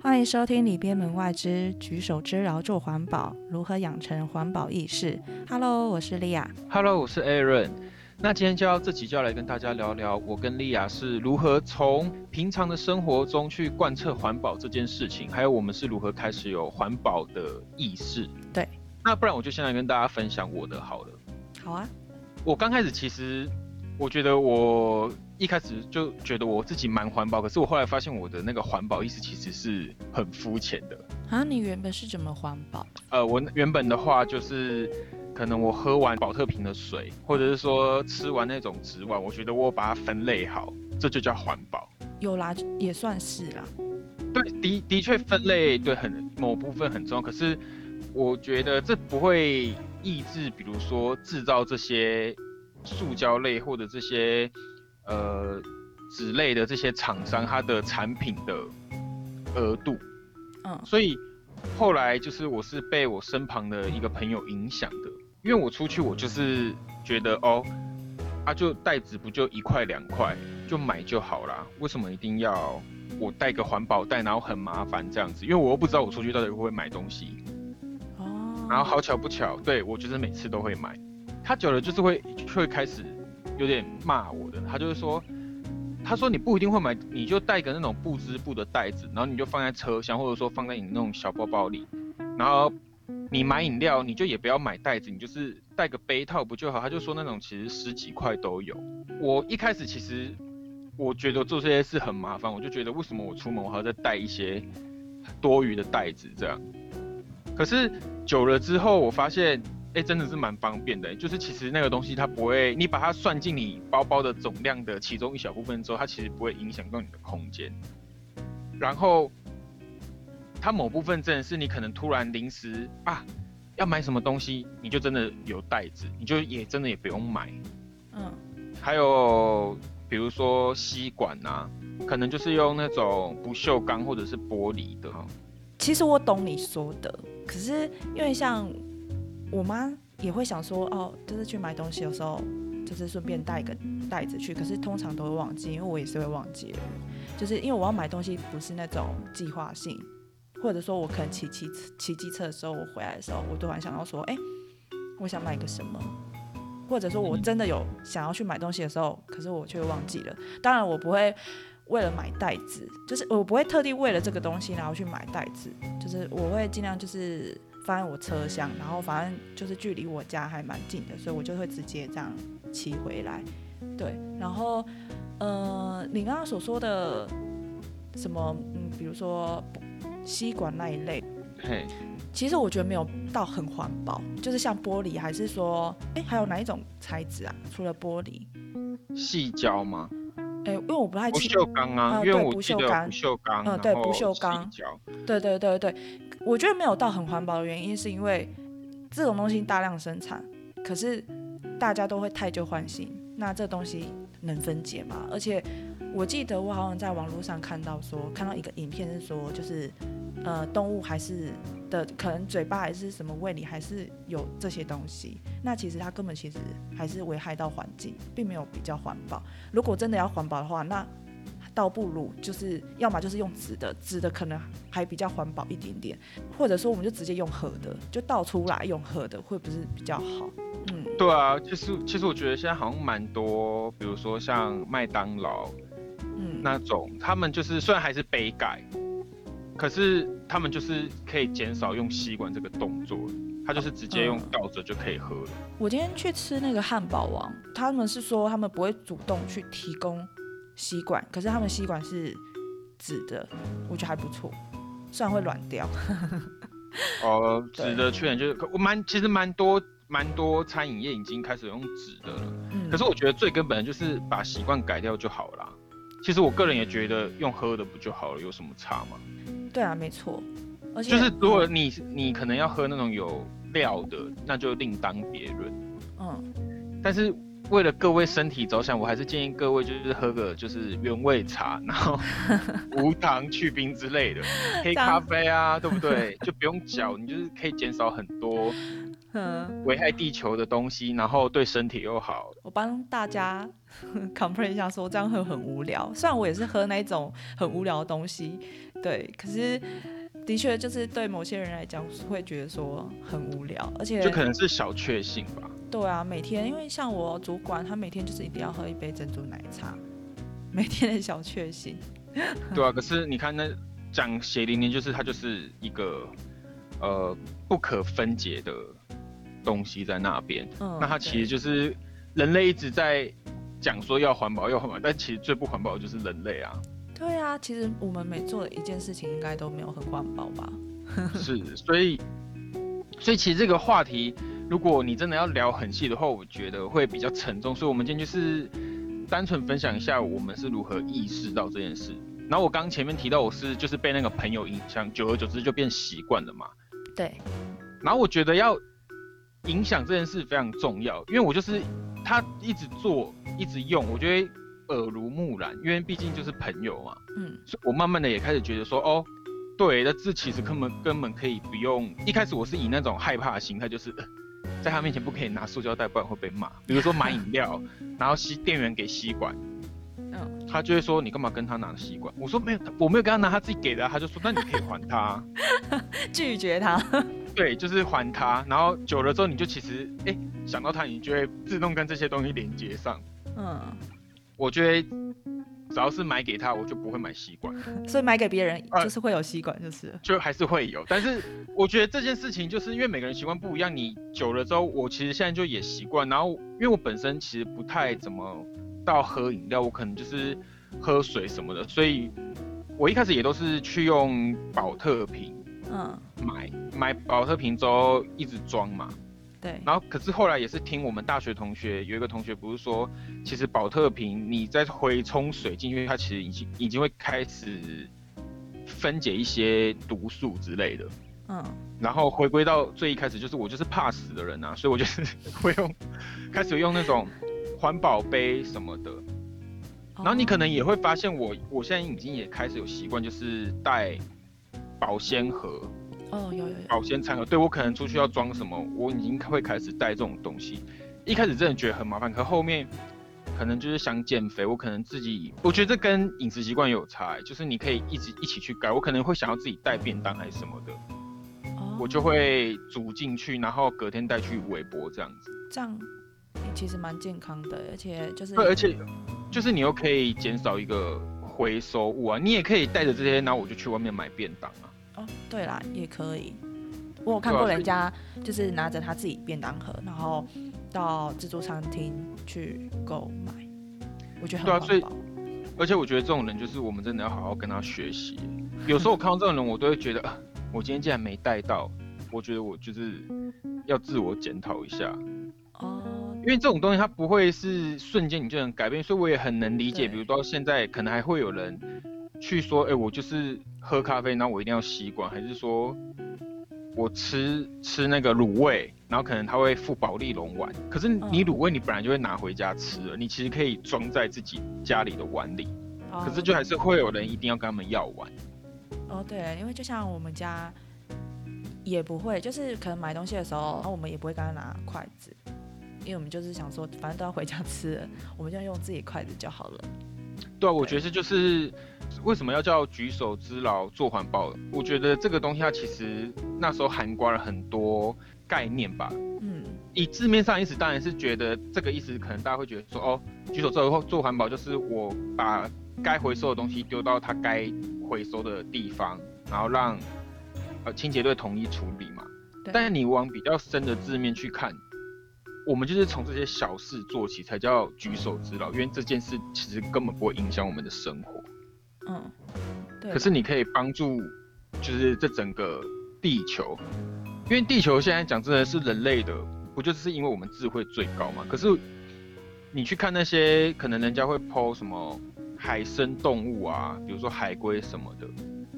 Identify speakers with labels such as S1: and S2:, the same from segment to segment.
S1: 欢迎收听《里边门外之举手之劳做环保，如何养成环保意识》。Hello，我是莉亚。
S2: Hello，我是 Aaron。那今天就要这集就要来跟大家聊聊，我跟莉亚是如何从平常的生活中去贯彻环保这件事情，还有我们是如何开始有环保的意识。
S1: 对。
S2: 那不然我就先来跟大家分享我的好了。
S1: 好啊。
S2: 我刚开始其实，我觉得我一开始就觉得我自己蛮环保，可是我后来发现我的那个环保意识其实是很肤浅的。
S1: 啊，你原本是怎么环保？
S2: 呃，我原本的话就是，可能我喝完保特瓶的水，或者是说吃完那种纸碗，我觉得我把它分类好，这就叫环保。
S1: 有啦，也算是啦。
S2: 对，的的确分类对很某部分很重要，可是我觉得这不会抑制，比如说制造这些塑胶类或者这些呃纸类的这些厂商它的产品的额度。
S1: 嗯，
S2: 所以后来就是我是被我身旁的一个朋友影响的，因为我出去我就是觉得哦，啊就袋子不就一块两块就买就好啦，为什么一定要我带个环保袋，然后很麻烦这样子？因为我又不知道我出去到底会不会买东西，
S1: 哦。
S2: 然后好巧不巧，对我就是每次都会买，他久了就是会会开始有点骂我的，他就是说。他说你不一定会买，你就带个那种布织布的袋子，然后你就放在车厢，或者说放在你那种小包包里。然后你买饮料，你就也不要买袋子，你就是带个杯套不就好？他就说那种其实十几块都有。我一开始其实我觉得做这些事很麻烦，我就觉得为什么我出门我还要再带一些多余的袋子这样？可是久了之后，我发现。哎、欸，真的是蛮方便的、欸，就是其实那个东西它不会，你把它算进你包包的总量的其中一小部分之后，它其实不会影响到你的空间。然后它某部分真的是你可能突然临时啊要买什么东西，你就真的有袋子，你就也真的也不用买。
S1: 嗯，
S2: 还有比如说吸管啊，可能就是用那种不锈钢或者是玻璃的。
S1: 其实我懂你说的，可是因为像。我妈也会想说，哦，就是去买东西的时候，就是顺便带一个袋子去。可是通常都会忘记，因为我也是会忘记的。就是因为我要买东西不是那种计划性，或者说我可能骑骑骑机车的时候，我回来的时候，我突然想到说，哎、我想买个什么，或者说我真的有想要去买东西的时候，可是我却忘记了。当然我不会为了买袋子，就是我不会特地为了这个东西然后去买袋子，就是我会尽量就是。放在我车厢，然后反正就是距离我家还蛮近的，所以我就会直接这样骑回来。对，然后，呃，你刚刚所说的什么，嗯，比如说吸管那一类，
S2: 嘿，
S1: 其实我觉得没有到很环保，就是像玻璃，还是说，哎，还有哪一种材质啊？除了玻璃，
S2: 细胶吗？
S1: 哎，因为我不太
S2: 不锈钢啊，
S1: 呃、
S2: 因為我
S1: 不锈钢，
S2: 不锈钢，
S1: 嗯，对，不鏽鋼，對對對對，我觉得没有到很环保的原因，是因为这种东西大量生产，可是大家都会汰旧换新，那这东西能分解吗？而且我记得我好像在网络上看到说，看到一个影片是说，就是呃动物还是的可能嘴巴还是什么胃里还是有这些东西，那其实它根本其实还是危害到环境，并没有比较环保。如果真的要环保的话，那倒不如就是要么就是用纸的，纸的可能还比较环保一点点，或者说我们就直接用喝的，就倒出来用喝的，会不是比较好？嗯，
S2: 对啊，其实其实我觉得现在好像蛮多，比如说像麦当劳，嗯，那种他们就是虽然还是杯盖，可是他们就是可以减少用吸管这个动作，他就是直接用倒着就可以喝了。
S1: 嗯。我今天去吃那个汉堡王，他们是说他们不会主动去提供。吸管，可是他们吸管是纸的，我觉得还不错，虽然会软掉。
S2: 哦，纸的缺点就是，我蛮其实蛮多蛮多餐饮业已经开始用纸的了，嗯，可是我觉得最根本的就是把习惯改掉就好了。其实我个人也觉得用喝的不就好了，有什么差吗？
S1: 对啊，没错。而且
S2: 就是如果你你可能要喝那种有料的，那就另当别论。
S1: 嗯，
S2: 但是。為了各位身体着想，我还是建议各位就是喝个就是原味茶，然后 无糖去冰之类的黑咖啡啊，对不对？就不用嚼，你就是可以减少很多
S1: 嗯，
S2: 危害地球的东西，然后对身体又好。
S1: 我帮大家 complain 一下，说这样会很无聊。虽然我也是喝那种很无聊的东西，对，可是的确就是对某些人来讲会觉得说很无聊，而且
S2: 就可能是小确幸吧。
S1: 对啊，每天因为像我主管，他每天就是一定要喝一杯珍珠奶茶，每天的小确幸。
S2: 对啊，可是你看那讲血淋淋，就是它就是一个呃不可分解的东西在那边。
S1: 嗯，
S2: 那它其实就是人类一直在讲说要环保要环保，但其实最不环保的就是人类啊。
S1: 对啊，其实我们每做的一件事情，应该都没有很环保吧？
S2: 是，所以所以其实这个话题，如果你真的要聊很细的话，我觉得会比较沉重。所以我们今天就是单纯分享一下我们是如何意识到这件事。然后我刚前面提到我是就是被那个朋友影响，久而久之就变习惯了嘛。
S1: 对。
S2: 然后我觉得要影响这件事非常重要，因为我就是他一直做一直用，我觉得耳濡目染，因为毕竟就是朋友嘛。
S1: 嗯。
S2: 所以我慢慢的也开始觉得说，哦，对，那这其实根本根本可以不用。一开始我是以那种害怕的心态，就是在他面前不可以拿塑胶袋，不然会被骂。比如说买饮料，然后吸店员给吸管。
S1: 嗯，
S2: 他就会说你干嘛跟他拿吸管？我说没有，我没有跟他拿，他自己给的。他就说那你可以还他，
S1: 拒绝他。
S2: 对，就是还他。然后久了之后，你就其实哎想到他，你就会自动跟这些东西连接上。
S1: 嗯，
S2: 我觉得只要是买给他，我就不会买吸管。
S1: 所以买给别人就是会有吸管，就是
S2: 就还是会有。但是我觉得这件事情就是因为每个人习惯不一样，你久了之后，我其实现在就也习惯。然后因为我本身其实不太怎么。到喝饮料，我可能就是喝水什么的，所以我一开始也都是去用保特瓶，
S1: 嗯，
S2: 买买保特瓶之后一直装嘛，
S1: 对。
S2: 然后可是后来也是听我们大学同学有一个同学不是说，其实保特瓶你在回冲水进去，它其实已经已经会开始分解一些毒素之类的，
S1: 嗯。
S2: 然后回归到最一开始，就是我就是怕死的人啊，所以我就是 会用开始用那种。环保杯什么的，然后你可能也会发现，我我现在已经也开始有习惯，就是带保鲜盒。
S1: 哦，有有有。
S2: 保鲜餐盒，对我可能出去要装什么，我已经会开始带这种东西。一开始真的觉得很麻烦，可后面可能就是想减肥，我可能自己，我觉得这跟饮食习惯有差，就是你可以一直一起去改。我可能会想要自己带便当还是什么的，我就会煮进去，然后隔天带去微波这样子。
S1: 这样。其实蛮健康的，而且就是
S2: 对，而且就是你又可以减少一个回收物啊，你也可以带着这些，然后我就去外面买便当啊。
S1: 哦，对啦，也可以。我有看过人家就是拿着他自己便当盒，然后到自助餐厅去购买，我觉得很环保。
S2: 而且我觉得这种人就是我们真的要好好跟他学习。有时候我看到这种人，我都会觉得，我今天竟然没带到，我觉得我就是要自我检讨一下。
S1: 哦，
S2: 因为这种东西它不会是瞬间你就能改变，所以我也很能理解。比如到现在可能还会有人去说，哎，我就是喝咖啡，然后我一定要吸管，还是说我吃吃那个卤味，然后可能他会附保利龙碗。可是你卤味你本来就会拿回家吃了，你其实可以装在自己家里的碗里。可是就还是会有人一定要跟他们要碗。
S1: 哦，对，因为就像我们家也不会，就是可能买东西的时候，然后我们也不会跟他拿筷子。因为我们就是想说，反正都要回家吃了，我们就用自己筷子就好了。
S2: 对啊，我觉得这就是为什么要叫举手之劳做环保。我觉得这个东西它其实那时候涵盖了很多概念吧。
S1: 嗯，
S2: 以字面上意思，当然是觉得这个意思，可能大家会觉得说，哦，举手之劳做环保就是我把该回收的东西丢到它该回收的地方，然后让呃清洁队统一处理嘛。但是你往比较深的字面去看。我们就是从这些小事做起，才叫举手之劳。因为这件事其实根本不会影响我们的生活。
S1: 嗯，对。
S2: 可是你可以帮助，就是这整个地球。因为地球现在讲真的是人类的，不就是因为我们智慧最高嘛？可是你去看那些可能人家会剖什么海生动物啊，比如说海龟什么的，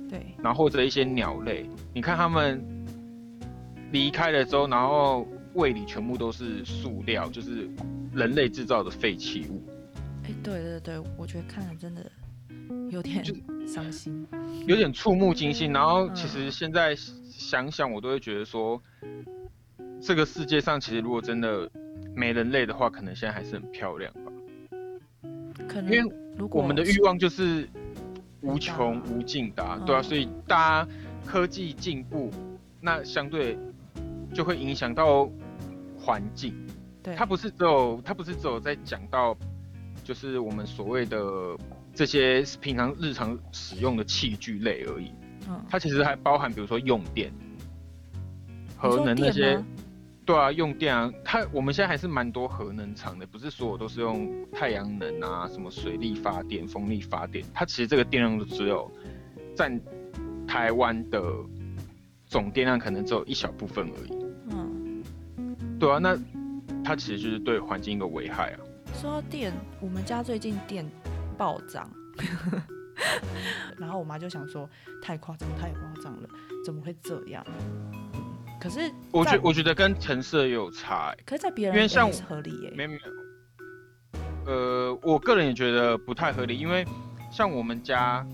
S1: 对。
S2: 然后或者一些鸟类，你看他们离开了之后，然后。胃里全部都是塑料，就是人类制造的废弃物。
S1: 哎，对对对，我觉得看了真的有点伤心，
S2: 有点触目惊心。然后其实现在想想，我都会觉得说，这个世界上其实如果真的没人类的话，可能现在还是很漂亮吧。
S1: 可能
S2: 因为
S1: 如果
S2: 我们的欲望就是无穷无尽的、啊，对啊，
S1: 嗯
S2: 所以大家科技进步，那相对就会影响到环境。
S1: 对
S2: 它不是只有它不是只有在讲到，就是我们所谓的这些平常日常使用的器具类而已，
S1: 嗯，
S2: 它其实还包含比如说用电、核能那些。对啊，用电啊，它我们现在还是蛮多核能厂的，不是所有都是用太阳能啊，什么水力发电、风力发电，它其实这个电量都只有占台湾的总电量可能只有一小部分而已。
S1: 嗯，
S2: 对啊，那它其实就是对环境一个危害啊。
S1: 说到电，我们家最近电暴涨，然后我妈就想说太夸张，太夸张了，怎么会这样？可是
S2: 我觉我觉得跟城市也有差、欸，
S1: 可是在别人
S2: 因为像
S1: 合理耶、
S2: 没有没有，呃，我个人也觉得不太合理，因为像我们家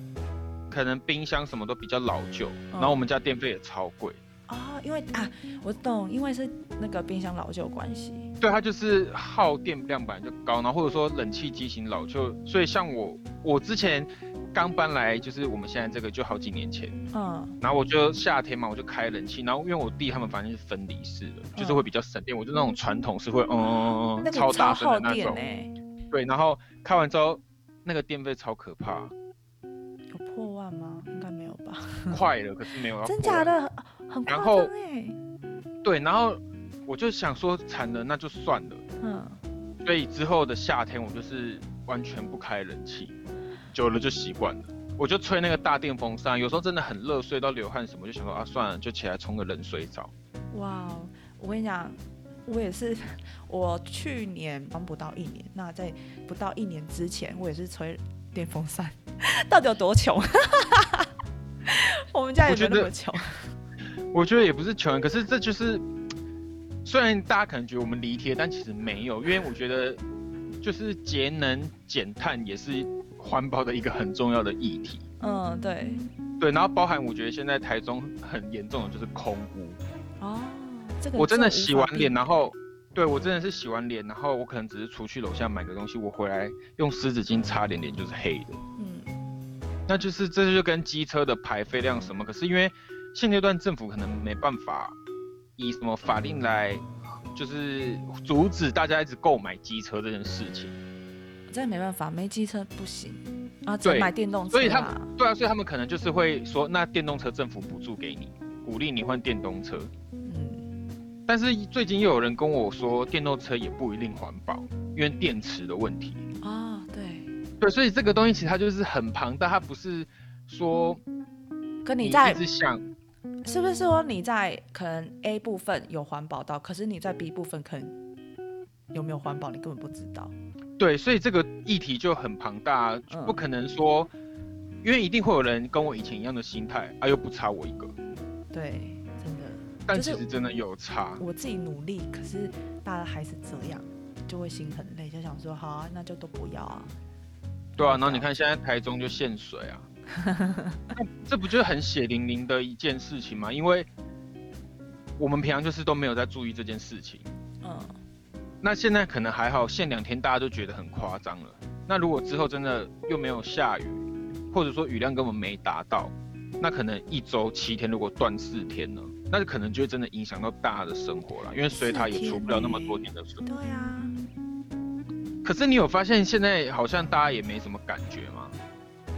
S2: 可能冰箱什么都比较老旧，然后我们家电费也超贵。
S1: 啊、因为啊，我懂，因为是那个冰箱老旧关系。
S2: 对，它就是耗电量本来就高，然后或者说冷气机型老旧，所以像我，我之前刚搬来，就是我们现在这个就好几年前，
S1: 嗯
S2: 然后我就夏天嘛，我就开冷气，然后因为我弟他们房间是分离式的，就是会比较省电，我就那种传统是会嗯嗯嗯嗯
S1: 那个
S2: 超大声的那种
S1: 呢、，
S2: 对，然后开完之后那个电费超可怕，
S1: 有破万吗？应该没有吧？
S2: 快了，可是没有
S1: 真
S2: 破
S1: 假的？很夸
S2: 然后
S1: 张哎。
S2: 对，然后我就想说惨了，那就算了。
S1: 嗯，
S2: 所以之后的夏天我就是完全不开冷气，久了就习惯了。我就吹那个大电风扇，有时候真的很热，睡到流汗什么，就想说啊算了，就起来冲个冷水澡。
S1: 哇哦，我跟你讲，我也是，我去年刚不到一年，那在不到一年之前，我也是吹电风扇，到底有多穷？我们家也没有那么穷。
S2: 我觉得也不是穷人，可是这就是，虽然大家可能觉得我们离题，但其实没有，因为我觉得就是节能减碳也是环保的一个很重要的议题。
S1: 嗯，对。
S2: 对，然后包含我觉得现在台中很严重的就是空污。
S1: 哦，这个
S2: 我真的洗完脸，然后对我真的是洗完脸，然后我可能只是出去楼下买个东西，我回来用湿纸巾擦脸，脸就是黑的。
S1: 嗯，
S2: 那就是这就跟机车的排废量什么，可是因为现阶段政府可能没办法以什么法令来，就是阻止大家一直购买机车这件事情。
S1: 真的没办法，没机车不行啊，只买电动车
S2: 所以他
S1: 们。
S2: 对啊，所以他们可能就是会说，那电动车政府补助给你，鼓励你换电动车。
S1: 嗯，
S2: 但是最近又有人跟我说，电动车也不一定环保，因为电池的问题。
S1: 啊，对，
S2: 对，所以这个东西其实它就是很庞大，它不是说
S1: 跟你在
S2: 一直想，
S1: 是不是说你在可能 A 部分有环保到，可是你在 B 部分可能有没有环保，你根本不知道。
S2: 对，所以这个议题就很庞大，
S1: 嗯
S2: 不可能说，因为一定会有人跟我以前一样的心态，啊又不差我一个，
S1: 对，真的，
S2: 但其实真的有差。
S1: 我自己努力，可是大家还是这样，就会心很累，就想说好啊，那就都不要啊。
S2: 对啊，然后你看现在台中就限水啊，那 这不就是很血淋淋的一件事情吗？因为我们平常就是都没有在注意这件事情。
S1: 嗯，
S2: 那现在可能还好，限两天大家都觉得很夸张了。那如果之后真的又没有下雨，或者说雨量根本没达到，那可能一周七天如果断四天呢，那就可能就会真的影响到大家的生活了，因为水塔也出不了那么多年的水。
S1: 对啊，
S2: 可是你有发现现在好像大家也没什么感觉吗？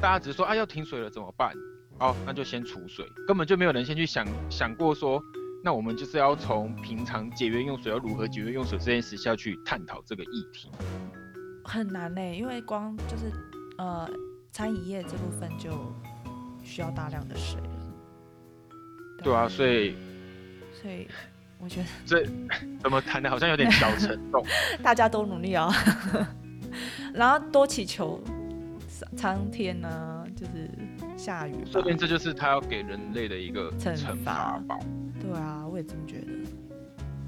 S2: 大家只是说啊要停水了怎么办？好，那就先储水，根本就没有人先去想想过说，那我们就是要从平常节约用水要如何节约用水这件事下去探讨这个议题。
S1: 很难呢，因为光就是呃餐饮业这部分就需要大量的水了。
S2: 对啊，所以
S1: 所以我觉得
S2: 这怎么谈的好像有点小沉重。
S1: 大家都努力啊，然后多祈求苍苍天呢，就是下雨吧
S2: 说不。定这就是他要给人类的一个
S1: 惩
S2: 惩
S1: 罚
S2: 罚吧。
S1: 对啊，我也这么觉得。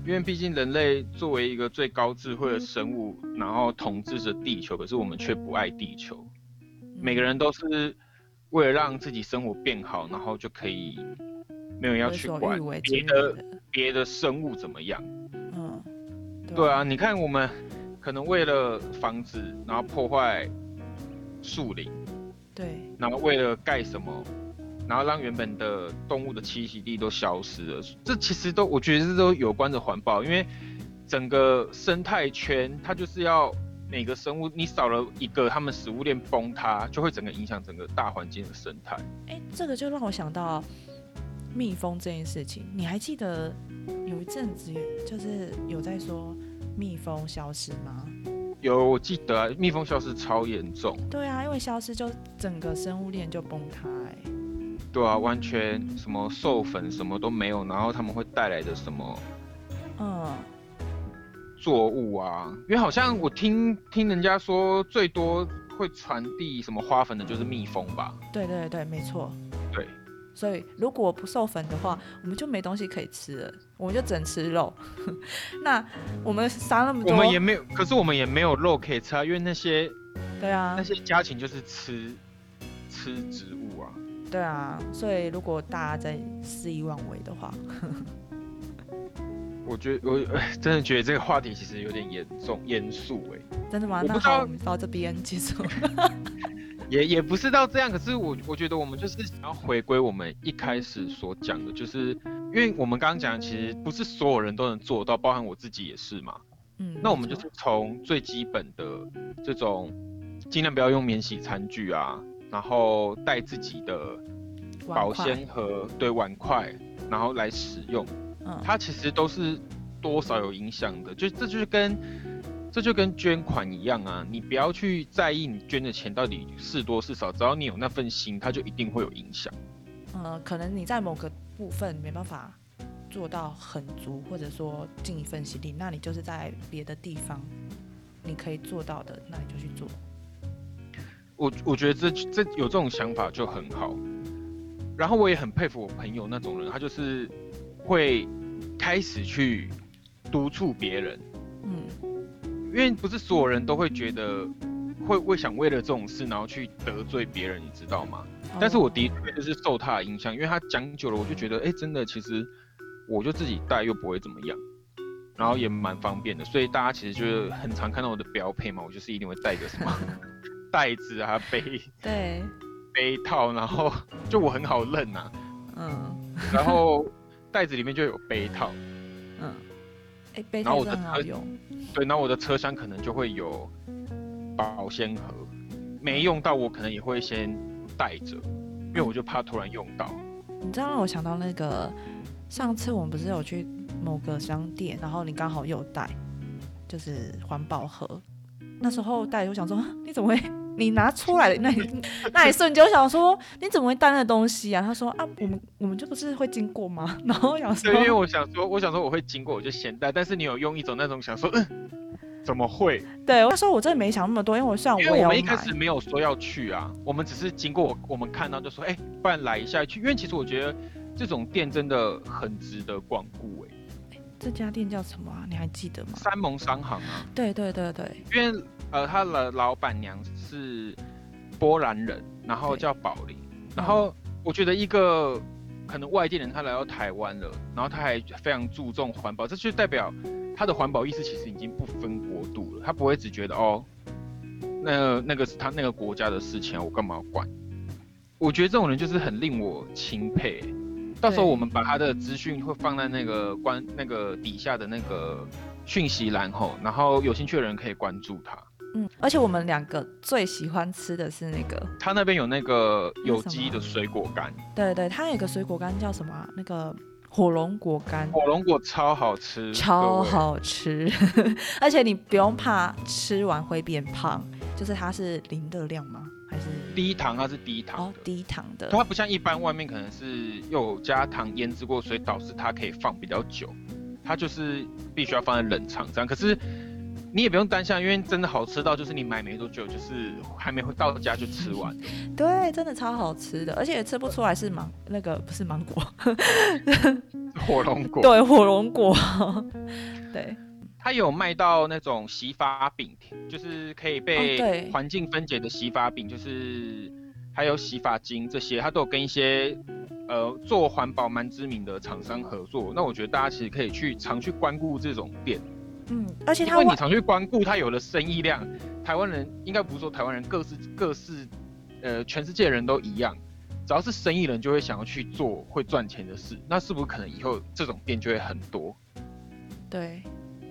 S2: 因为毕竟人类作为一个最高智慧的生物，然后统治着地球，可是我们却不爱地球。每个
S1: 嗯
S2: 人都是为了让自己生活变好，然后就可以没有人要去管别的
S1: 的。
S2: 别的生物怎么样。
S1: 嗯，
S2: 对啊，你看我们可能为了房子，然后破坏树林，
S1: 对，
S2: 然后为了盖什么，然后让原本的动物的栖息地都消失了。这其实都我觉得这都有关着环保，因为整个生态圈它就是要每个生物你少了一个，它们食物链崩塌，就会整个影响整个大环境的生态。
S1: 哎，这个就让我想到蜜蜂这件事情。你还记得有一阵子就是有在说蜜蜂消失吗？
S2: 有我记得啊，蜜蜂消失超严重，
S1: 对啊，因为消失就整个生物链就崩塌、哎，
S2: 对啊，完全什么授粉什么都没有，然后他们会带来的什么
S1: 嗯，
S2: 作物啊，因为好像我听听人家说最多会传递什么花粉的就是蜜蜂吧？
S1: 对对对，没错。
S2: 对，
S1: 所以如果不授粉的话，我们就没东西可以吃了，我们就只能吃肉。那我们杀那么多，
S2: 我们也没有，可是我们也没有肉可以吃啊，因为那些
S1: 对啊
S2: 那，些家禽就是吃吃植物啊。
S1: 对啊，所以如果大家在肆意妄为的话，
S2: 我觉得我哎 真的觉得这个话题其实有点严重严肃哎，
S1: 真的吗？那好，我们到这边结束。
S2: 也也不是到这样，可是我我觉得我们就是想要回归我们一开始所讲的，就是因为我们刚刚讲的其实不是所有人都能做到，包含我自己也是嘛。
S1: 嗯，
S2: 那我们就是从最基本的这种，尽量不要用免洗餐具啊，然后带自己的保鲜盒、对碗筷，然后来使用，
S1: 嗯，
S2: 它其实都是多少有影响的。就这就是跟这就跟捐款一样啊，你不要去在意你捐的钱到底是多是少，只要你有那份心，它就一定会有影响。
S1: 呃，可能你在某个部分没办法做到很足，或者说尽一份心力，那你就是在别的地方你可以做到的，那你就去做。
S2: 我我觉得这这有这种想法就很好，然后我也很佩服我朋友那种人，他就是会开始去督促别人，
S1: 嗯，
S2: 因为不是所有人都会觉得会会想为了这种事然后去得罪别人，你知道吗？但是我
S1: 哦
S2: 的确就是受他的影响，因为他讲久了，我就觉得哎、真的其实我就自己带又不会怎么样。然后也蛮方便的，所以大家其实就是很常看到我的标配嘛，我就是一定会带个什么 袋子啊、杯
S1: 对，
S2: 杯套，然后 就我很好认呐、
S1: 嗯。
S2: 然后袋子里面就有杯套，
S1: 嗯，哎、杯套很好
S2: 车
S1: 用。
S2: 对，然后我的车厢可能就会有保鲜盒，没用到我可能也会先带着，因为我就怕突然用到。
S1: 你知道让我想到那个上次我们不是有去某个商店，然后你刚好有带，就是环保盒。那时候带，我想说啊 你怎么会？你拿出来的那一 那一瞬间，我想说你怎么会带那个东西啊？他说啊，我们我们就不是会经过吗？然后想说
S2: 对，因为我想说，我想说我会经过我就先带，但是你有用一种那种想说，嗯，怎么会？
S1: 对，那时候我真的没想那么多，因为我虽然
S2: 因
S1: 我也要买
S2: 为我们一开，始没有说要去啊，我们只是经过我我们看到就说，哎、不然来一下去，因为其实我觉得这种店真的很值得光顾哎、
S1: 这家店叫什么啊？你还记得吗？
S2: 三盟商行啊，
S1: 对对对对，
S2: 因为呃，他的老板娘是波兰人，然后叫宝玲，然后我觉得一个可能外地人他来到台湾了，然后他还非常注重环保，这就代表他的环保意识其实已经不分国度了，他不会只觉得哦，那那个是他那个国家的事情啊，我干嘛要管？我觉得这种人就是很令我钦佩欸。到时候我们把他的资讯会放在那个关那个底下的那个讯息栏后，然后有兴趣的人可以关注他。
S1: 嗯，而且我们两个最喜欢吃的是那个，
S2: 他那边有那个有机的水果干，
S1: 对对，他有个水果干叫什么啊、那个火龙果干。
S2: 火龙果超好吃，
S1: 超好吃，而且你不用怕吃完会变胖，就是它是零热量吗？还是
S2: 低糖它是低糖
S1: 哦，低糖的？
S2: 它不像一般外面可能是又有加糖腌制过，所以导致它可以放比较久。它就是必须要放在冷藏这样，可是你也不用担心啊，因为真的好吃到就是你买没多久，就是还没到家就吃完。
S1: 对，真的超好吃的，而且吃不出来是芒那个不是芒果，
S2: 火龙 果，
S1: 对，火龙果，对，
S2: 它有卖到那种洗发饼，就是可以被环境分解的洗发饼，就是还有洗发精这些，它都有跟一些呃做环保蛮知名的厂商合作，那我觉得大家其实可以去常去关顾这种店，
S1: 嗯，而且他外
S2: 因为你常去光顾，他有了生意量，台湾人应该不是说台湾人各式各式，呃，全世界人都一样，只要是生意人就会想要去做会赚钱的事，那是不是可能以后这种店就会很多？
S1: 对，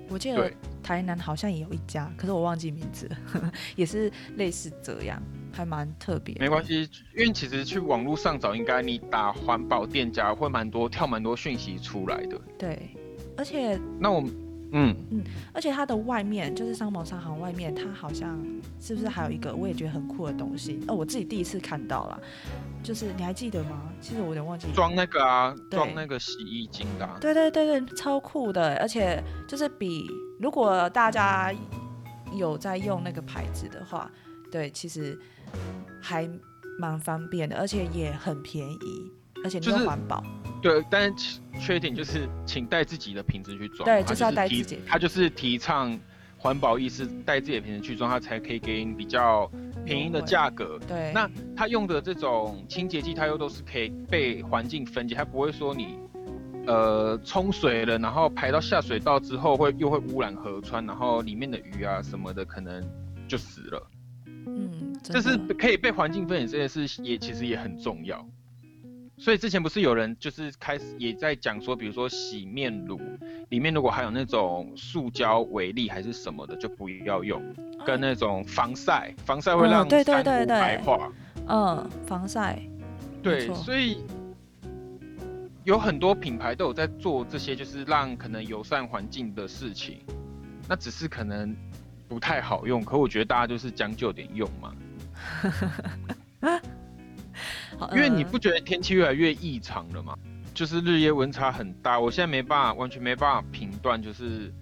S1: 我记得，台南好像也有一家，可是我忘记名字了，也是类似这样，还蛮特别的。
S2: 没关系，因为其实去网络上找，应该你打环保店家会蛮多跳蛮多讯息出来的。
S1: 对，而且
S2: 那我们，嗯嗯，
S1: 而且它的外面就是商贸商行外面，它好像是不是还有一个我也觉得很酷的东西？哦，我自己第一次看到了，就是你还记得吗？其实我有点忘记。
S2: 装那个啊，装那个洗衣精的、啊。
S1: 对对对对，超酷的，而且就是比如果大家有在用那个牌子的话，对，其实还蛮方便的，而且也很便宜，而且又环保。
S2: 对，但是缺点就是请带自己的瓶子去装。它
S1: 对就是要带
S2: 提
S1: 自己
S2: 他就是提倡环保意识，带自己的瓶子去装，它才可以给你比较便宜的价格。
S1: 对，
S2: 那他用的这种清洁剂，它又都是可以被环境分解，它不会说你呃冲水了，然后排到下水道之后会又会污染河川，然后里面的鱼啊什么的可能就死了。
S1: 嗯，真
S2: 这是可以被环境分解这件事也其实也很重要。所以之前不是有人就是开始也在讲说，比如说洗面乳里面如果含有那种塑胶微粒还是什么的，就不要用。跟那种防晒，防晒会让
S1: 对对对
S2: 白化。
S1: 嗯，防晒，
S2: 对，所以有很多品牌都有在做这些，就是让可能友善环境的事情。那只是可能不太好用，可我觉得大家就是将就点用嘛。
S1: 好
S2: 因为你
S1: 呃
S2: 不觉得天气越来越异常了吗？就是日夜温差很大，我现在没办法，完全没办法评断，就是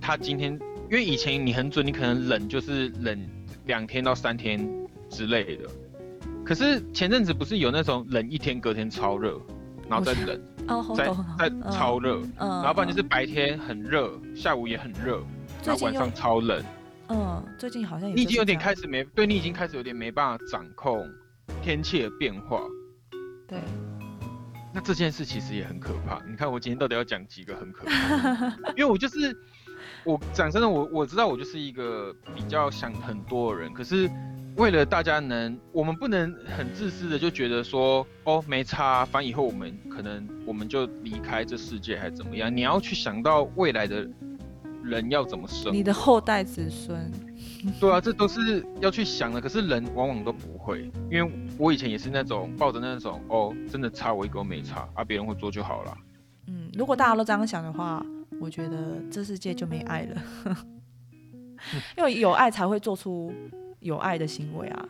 S2: 他今天，因为以前你很准，你可能冷就是冷两天到三天之类的，可是前阵子不是有那种冷一天隔天超热，然后再冷，
S1: 哦，
S2: 再，再
S1: 嗯
S2: 超热，
S1: 嗯，
S2: 然后不然就是
S1: 嗯。
S2: 白天很热，下午也很热，然后晚上超冷，
S1: 嗯，最近好像。也
S2: 你已经有点开始没，对你已经开始有点没办法掌控天气的变化。
S1: 对，
S2: 那这件事其实也很可怕。你看我今天到底要讲几个很可怕？因为我就是我讲真的，我我知道我就是一个比较想很多的人，可是为了大家能，我们不能很自私的就觉得说哦没差，反正以后我们可能我们就离开这世界还是怎么样？你要去想到未来的人要怎么生
S1: 你的后代子孙，
S2: 对啊，这都是要去想的。可是人往往都不会，因为我以前也是那种抱着那种哦，真的差我一个都没差啊，别人会做就好了。
S1: 嗯，如果大家都这样想的话，我觉得这世界就没爱了，因为有爱才会做出有爱的行为啊，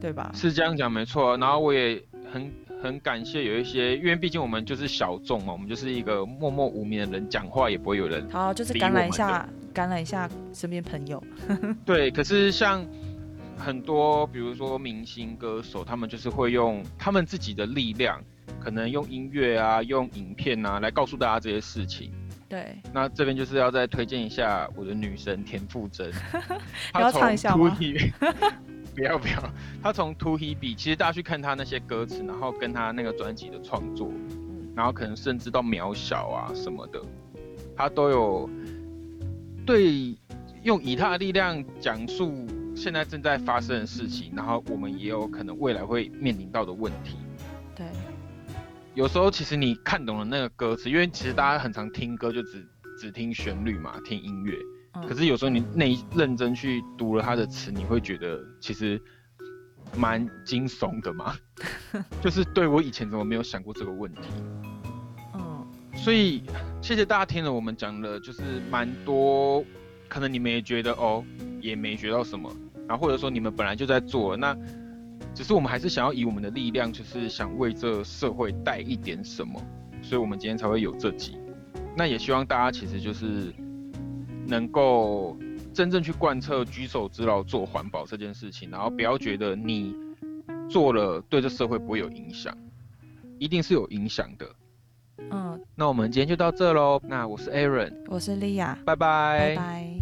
S1: 对吧？
S2: 是这样讲没错啊，然后我也很很感谢有一些，因为毕竟我们就是小众嘛，我们就是一个默默无名的人，讲话也不会有人
S1: 好，就是感染一下，感染一下身边朋友。
S2: 对。可是像很多比如说明星歌手，他们就是会用他们自己的力量，可能用音乐啊，用影片啊来告诉大家这些事情。
S1: 对，
S2: 那这边就是要再推荐一下我的女神田馥甄，
S1: 你要唱一下吗
S2: 不要不要，她从 To He Be，其实大家去看她那些歌词，然后跟她那个专辑的创作，然后可能甚至到渺小啊什么的，她都有对用以他的力量讲述现在正在发生的事情，然后我们也有可能未来会面临到的问题。
S1: 对，
S2: 有时候其实你看懂了那个歌词，因为其实大家很常听歌就只只听旋律嘛，听音乐。
S1: 嗯
S2: 可是有时候你内认真去读了他的词，你会觉得其实蛮惊悚的嘛。就是对我以前怎么没有想过这个问题？所以谢谢大家听了我们讲了，就是蛮多，可能你们也觉得哦，也没学到什么，然后或者说你们本来就在做，那只是我们还是想要以我们的力量，就是想为这社会带一点什么，所以我们今天才会有这集。那也希望大家其实就是能够真正去贯彻举手之劳做环保这件事情，然后不要觉得你做了对这社会不会有影响，一定是有影响的。
S1: 嗯，
S2: 那我们今天就到这喽。那我是 Aaron，
S1: 我是莉亚，
S2: 拜拜
S1: 拜拜。